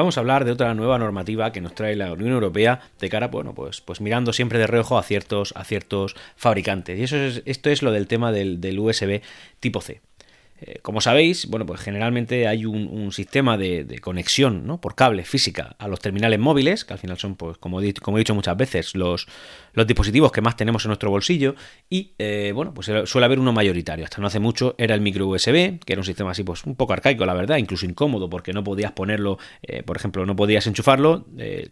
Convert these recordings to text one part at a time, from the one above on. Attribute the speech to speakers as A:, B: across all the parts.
A: vamos a hablar de otra nueva normativa que nos trae la Unión Europea de cara, bueno, pues, pues mirando siempre de reojo a ciertos, a ciertos fabricantes. Y eso es, esto es lo del tema del, del USB tipo C. Eh, como sabéis, bueno, pues generalmente hay un, sistema de, conexión ¿no? por cable física a los terminales móviles, que al final son, pues, como, he, dicho muchas veces, los, los dispositivos que más tenemos en nuestro bolsillo. Y eh, bueno, pues suele haber uno mayoritario. Hasta no hace mucho era el micro USB, que era un sistema así, pues un poco arcaico, la verdad, incluso incómodo, porque no podías ponerlo, eh, por ejemplo, no podías enchufarlo,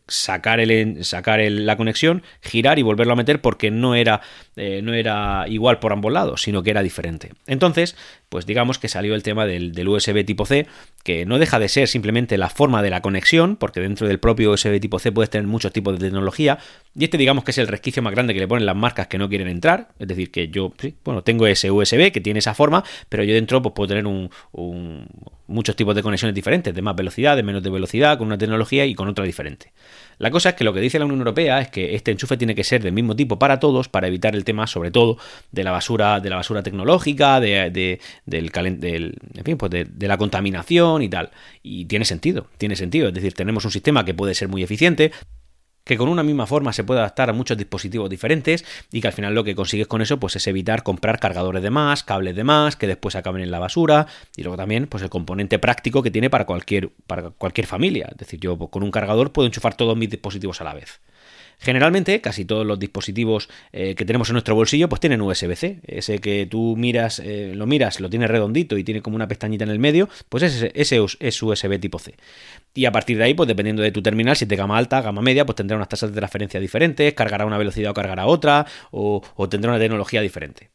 A: sacar, el, sacar la conexión, girar y volverlo a meter porque no era, no era igual por ambos lados, sino que era diferente. Entonces, pues digamos que salió el tema del, USB tipo C, que no deja de ser simplemente la forma de la conexión, porque dentro del propio USB tipo C puedes tener muchos tipos de tecnología, y este digamos que es el resquicio más grande que le ponen las marcas que no quieren entrar, es decir, que yo, bueno, tengo ese USB que tiene esa forma, pero yo dentro pues puedo tener un, muchos tipos de conexiones diferentes, de más velocidad, de menos de velocidad, con una tecnología y con otra diferente. La cosa es que lo que dice la Unión Europea es que este enchufe tiene que ser del mismo tipo para todos para evitar el tema, sobre todo, de la basura, de la basura tecnológica, de, del, del, en fin, pues de, de, la contaminación y tal. Y tiene sentido, tiene sentido. Es decir, tenemos un sistema que puede ser muy eficiente, que con una misma forma se puede adaptar a muchos dispositivos diferentes y que al final lo que consigues con eso pues es evitar comprar cargadores de más, cables de más, que después acaben en la basura y luego también pues el componente práctico que tiene para cualquier, para cualquier familia. Es decir, yo con un cargador puedo enchufar todos mis dispositivos a la vez. Generalmente, casi todos los dispositivos eh, que tenemos en nuestro bolsillo, pues tienen USB-C. Ese que tú miras, eh, lo miras, lo tiene redondito y tiene como una pestañita en el medio, pues ese, ese es USB tipo C. Y a partir de ahí, pues dependiendo de tu terminal, si es de gama alta, gama media, pues tendrá unas tasas de transferencia diferentes, cargará una velocidad o cargará otra, o, o tendrá una tecnología diferente.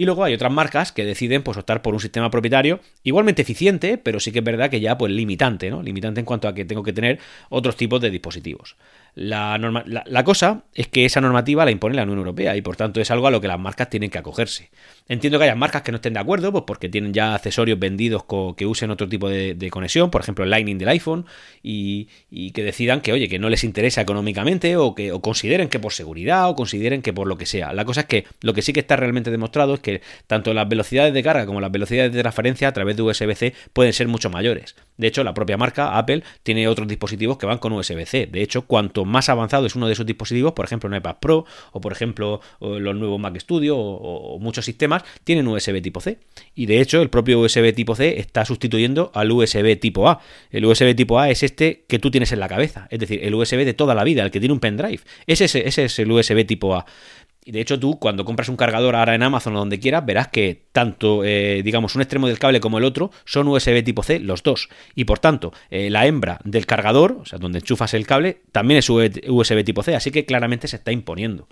A: Y luego hay otras marcas que deciden pues, optar por un sistema propietario igualmente eficiente, pero sí que es verdad que ya pues limitante, ¿no? Limitante en cuanto a que tengo que tener otros tipos de dispositivos. La, cosa es que esa normativa la impone la Unión Europea y por tanto es algo a lo que las marcas tienen que acogerse. Entiendo que haya marcas que no estén de acuerdo, pues porque tienen ya accesorios vendidos que usen otro tipo de, conexión, por ejemplo el Lightning del iPhone, y, que decidan que, oye, que no les interesa económicamente o que o consideren que por seguridad o consideren que por lo que sea. La cosa es que lo que sí que está realmente demostrado es que tanto las velocidades de carga como las velocidades de transferencia a través de USB-C pueden ser mucho mayores. De hecho, la propia marca Apple tiene otros dispositivos que van con USB-C. De hecho, cuanto más avanzado es uno de esos dispositivos, por ejemplo un iPad Pro o por ejemplo los nuevos Mac Studio o, muchos sistemas, tienen USB tipo C. Y de hecho el propio USB tipo C está sustituyendo al USB tipo A. El USB tipo A es este que tú tienes en la cabeza, es decir, el USB de toda la vida, el que tiene un pendrive. Ese, ese es el USB tipo A. De hecho tú cuando compras un cargador ahora en Amazon o donde quieras, verás que tanto, eh, digamos, un extremo del cable como el otro son USB tipo C, los dos. Y por tanto, eh, la hembra del cargador, o sea, donde enchufas el cable, también es USB tipo C, así que claramente se está imponiendo.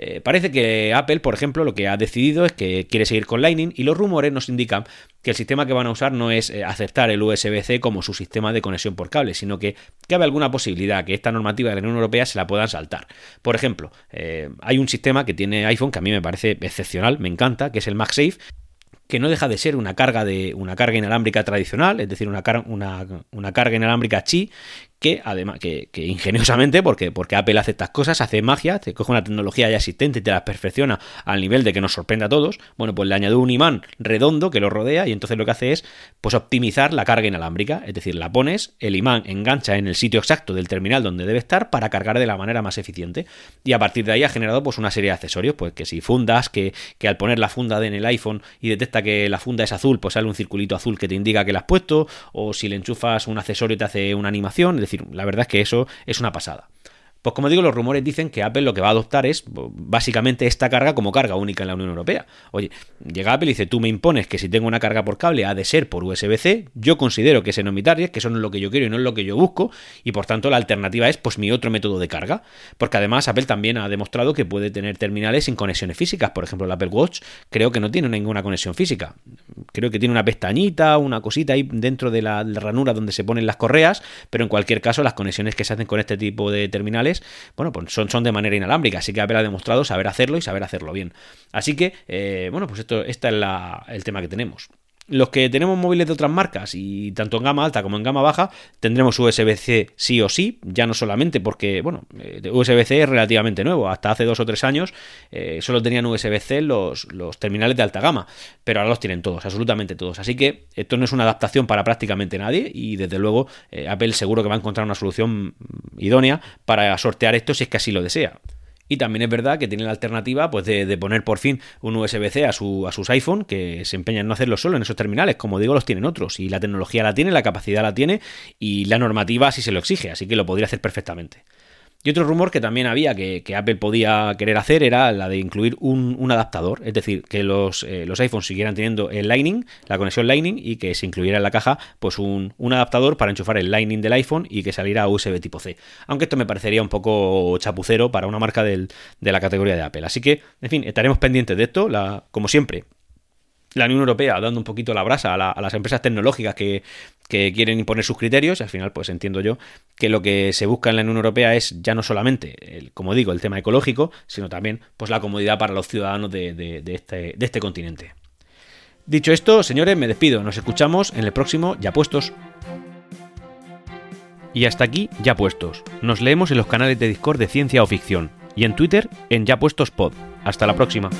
A: Eh, parece que Apple, por ejemplo, lo que ha decidido es que quiere seguir con Lightning y los rumores nos indican que el sistema que van a usar no es eh, aceptar el USB-C como su sistema de conexión por cable, sino que cabe alguna posibilidad que esta normativa de la Unión Europea se la puedan saltar. Por ejemplo, eh, hay un sistema que tiene iPhone que a mí me parece excepcional, me encanta, que es el MagSafe, que no deja de ser una carga de una carga inalámbrica tradicional, es decir, una, una, carga inalámbrica chi, que además, que, ingeniosamente, porque, porque Apple hace estas cosas, hace magia, te coge una tecnología ya existente y te la perfecciona al nivel de que nos sorprenda a todos, bueno, pues le añade un imán redondo que lo rodea y entonces lo que hace es pues optimizar la carga inalámbrica, es decir, la pones, el imán engancha en el sitio exacto del terminal donde debe estar para cargar de la manera más eficiente y a partir de ahí ha generado pues una serie de accesorios, pues que si fundas, que, que al poner la funda en el iPhone y detecta que la funda es azul, pues sale un circulito azul que te indica que la has puesto, o si le enchufas un accesorio te hace una animación, decir, la verdad es que eso es una pasada. Pues como digo, los rumores dicen que Apple lo que va a adoptar es básicamente esta carga como carga única en la Unión Europea. Oye, llega Apple y dice, tú me impones que si tengo una carga por cable ha de ser por USB-C, yo considero que es en que eso no es lo que yo quiero y no es lo que yo busco, y por tanto la alternativa es pues mi otro método de carga. Porque además Apple también ha demostrado que puede tener terminales sin conexiones físicas. Por ejemplo, el Apple Watch creo que no tiene ninguna conexión física. Creo que tiene una pestañita, una cosita ahí dentro de la ranura donde se ponen las correas, pero en cualquier caso las conexiones que se hacen con este tipo de terminales bueno, pues son, son de manera inalámbrica, así que Apple ha demostrado saber hacerlo y saber hacerlo bien. Así que, eh, bueno, pues esto, este es el tema que tenemos. Los que tenemos móviles de otras marcas y tanto en gama alta como en gama baja tendremos USB-C sí o sí, ya no solamente porque, bueno, eh, USB-C es relativamente nuevo, hasta hace dos o tres años eh, solo tenían USB-C los, los terminales de alta gama, pero ahora los tienen todos, absolutamente todos. Así que esto no es una adaptación para prácticamente nadie y desde luego eh, Apple seguro que va a encontrar una solución idónea para sortear esto si es que así lo desea. Y también es verdad que tiene la alternativa pues, de, poner por fin un USB-C a, su, a sus iPhone, que se empeñan en no hacerlo solo en esos terminales. Como digo, los tienen otros. Y la tecnología la tiene, la capacidad la tiene y la normativa sí se lo exige. Así que lo podría hacer perfectamente. Y otro rumor que también había que, Apple podía querer hacer era la de incluir un, adaptador, es decir, que los, eh, los, iPhones siguieran teniendo el Lightning, la conexión Lightning, y que se incluyera en la caja pues un, adaptador para enchufar el Lightning del iPhone y que saliera USB tipo C. Aunque esto me parecería un poco chapucero para una marca de la categoría de Apple. Así que, en fin, estaremos pendientes de esto, como siempre, la Unión Europea dando un poquito la brasa a, las empresas tecnológicas que, quieren imponer sus criterios. Y al final, pues entiendo yo que lo que se busca en la Unión Europea es ya no solamente, el, como digo, el tema ecológico, sino también pues la comodidad para los ciudadanos de, este, de este continente. Dicho esto, señores, me despido. Nos escuchamos en el próximo Ya Puestos. Y hasta aquí Ya Puestos. Nos leemos en los canales de Discord de Ciencia o Ficción y en Twitter en Ya Puestos Pod. Hasta la próxima.